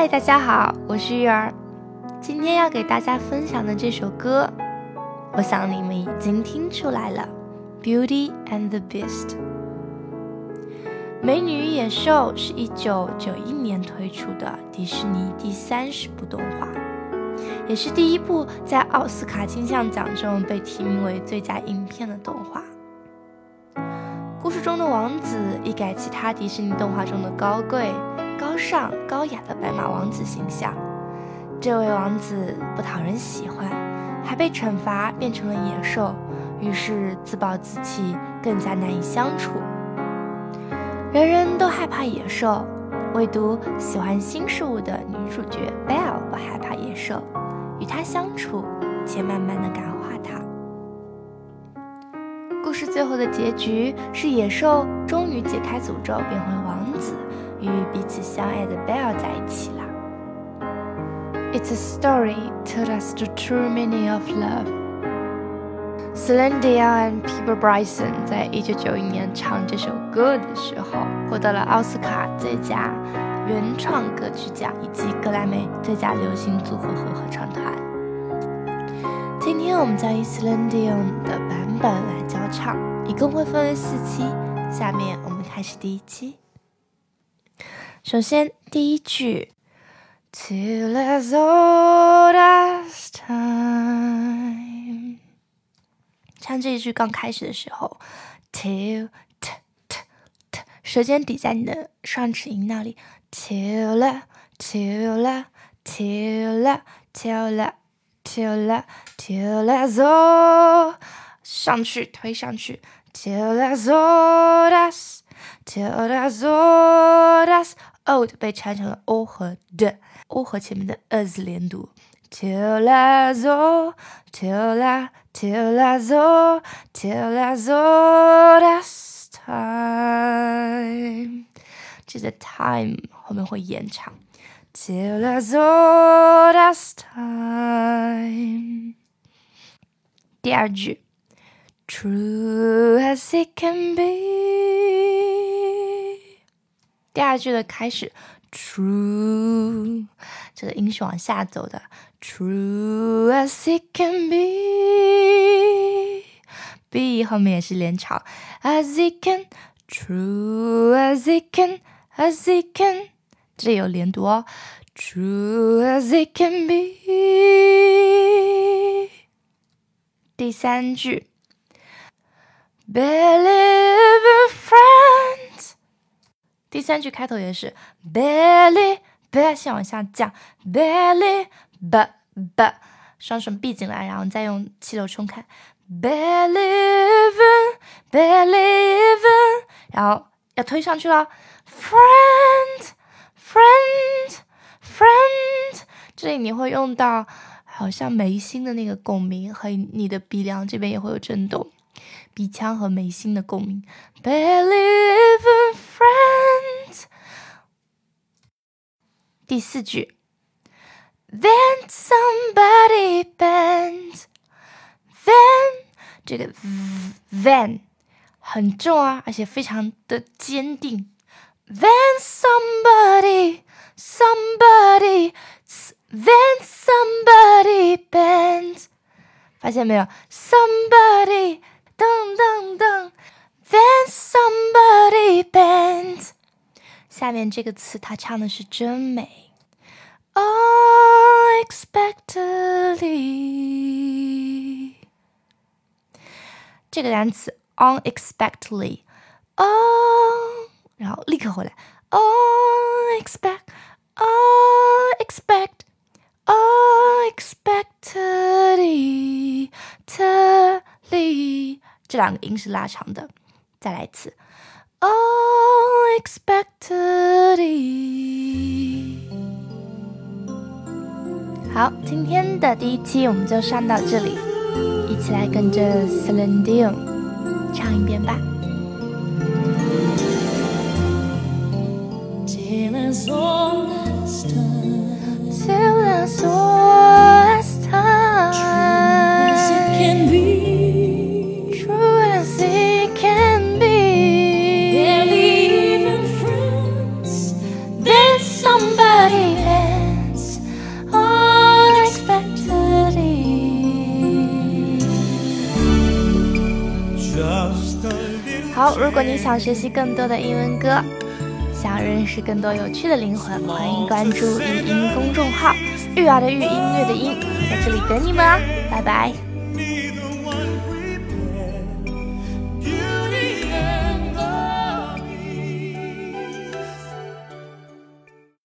嗨，大家好，我是玉儿。今天要给大家分享的这首歌，我想你们已经听出来了，《Beauty and the Beast》。《美女与野兽》是一九九一年推出的迪士尼第三十部动画，也是第一部在奥斯卡金像奖中被提名为最佳影片的动画。故事中的王子一改其他迪士尼动画中的高贵。高尚高雅的白马王子形象，这位王子不讨人喜欢，还被惩罚变成了野兽，于是自暴自弃，更加难以相处。人人都害怕野兽，唯独喜欢新事物的女主角 Belle 不害怕野兽，与它相处，且慢慢的感化它。故事最后的结局是野兽终于解开诅咒，变回王子。与彼此相爱的 Bell 在一起了。It's a story told us the true meaning of love. Celine Dion and Peter Bryson 在一九九一年唱这首歌的时候，获得了奥斯卡最佳原创歌曲奖以及格莱美最佳流行组合和合唱团。今天我们将以 Celine Dion 的版本来教唱，一共会分为四期。下面我们开始第一期。首先，第一句，Till as old as time。唱这一句刚开始的时候，till t t t，舌尖抵在你的上齿龈那里，till till till till till till as old，上去推上去，till as old as old as。old 被拆成了 o 和 d，o 和前面的 as 连读。Till as old, till I, till as old, till as old as time。这个 time 后面会延长。Till as old as time。第二句，True as it can be。 第二句的开始，true，这个音是往下走的，true as it can be，be 后面也是连长，as it can，true as it can，as it can，这里有连读哦，true as it can be。第三句，believe。第三句开头也是 belly b 先往下降 belly b b 双手闭紧来，然后再用气流冲开 believe believe，然后要推上去了 friend friend friend，这里你会用到好像眉心的那个共鸣和你的鼻梁这边也会有震动。鼻腔和眉心的共鸣。Believe 第四句，Then somebody bends。Then 这个 then 很重啊，而且非常的坚定。Then somebody somebody then somebody bends。发现没有？Somebody 噔噔噔，Then somebody bends。 下面这个词他唱的是真美，unexpectedly。这个单词 unexpectedly，哦，然后立刻回来，unexpected，unexpectedly，这两个音是拉长的，再来一次。，unexpected。好，今天的第一期我们就上到这里，一起来跟着 Celine Dion 唱一遍吧。Till as as time. Till 好，如果你想学习更多的英文歌，想认识更多有趣的灵魂，欢迎关注语音公众号“育儿的育音乐的音”，在这里等你们啊！拜拜。